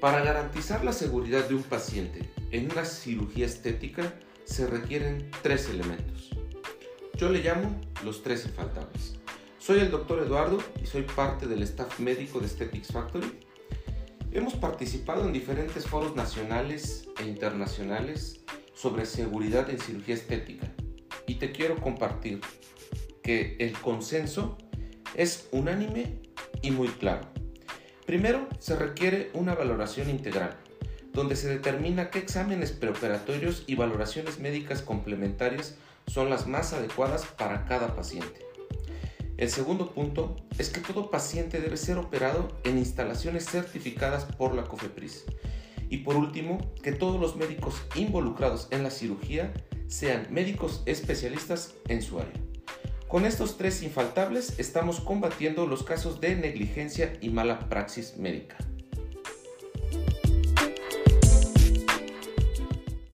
Para garantizar la seguridad de un paciente en una cirugía estética se requieren tres elementos. Yo le llamo los tres infaltables. Soy el doctor Eduardo y soy parte del staff médico de Aesthetics Factory. Hemos participado en diferentes foros nacionales e internacionales sobre seguridad en cirugía estética y te quiero compartir que el consenso es unánime y muy claro. Primero, se requiere una valoración integral, donde se determina qué exámenes preoperatorios y valoraciones médicas complementarias son las más adecuadas para cada paciente. El segundo punto es que todo paciente debe ser operado en instalaciones certificadas por la COFEPRIS. Y por último, que todos los médicos involucrados en la cirugía sean médicos especialistas en su área. Con estos tres infaltables estamos combatiendo los casos de negligencia y mala praxis médica.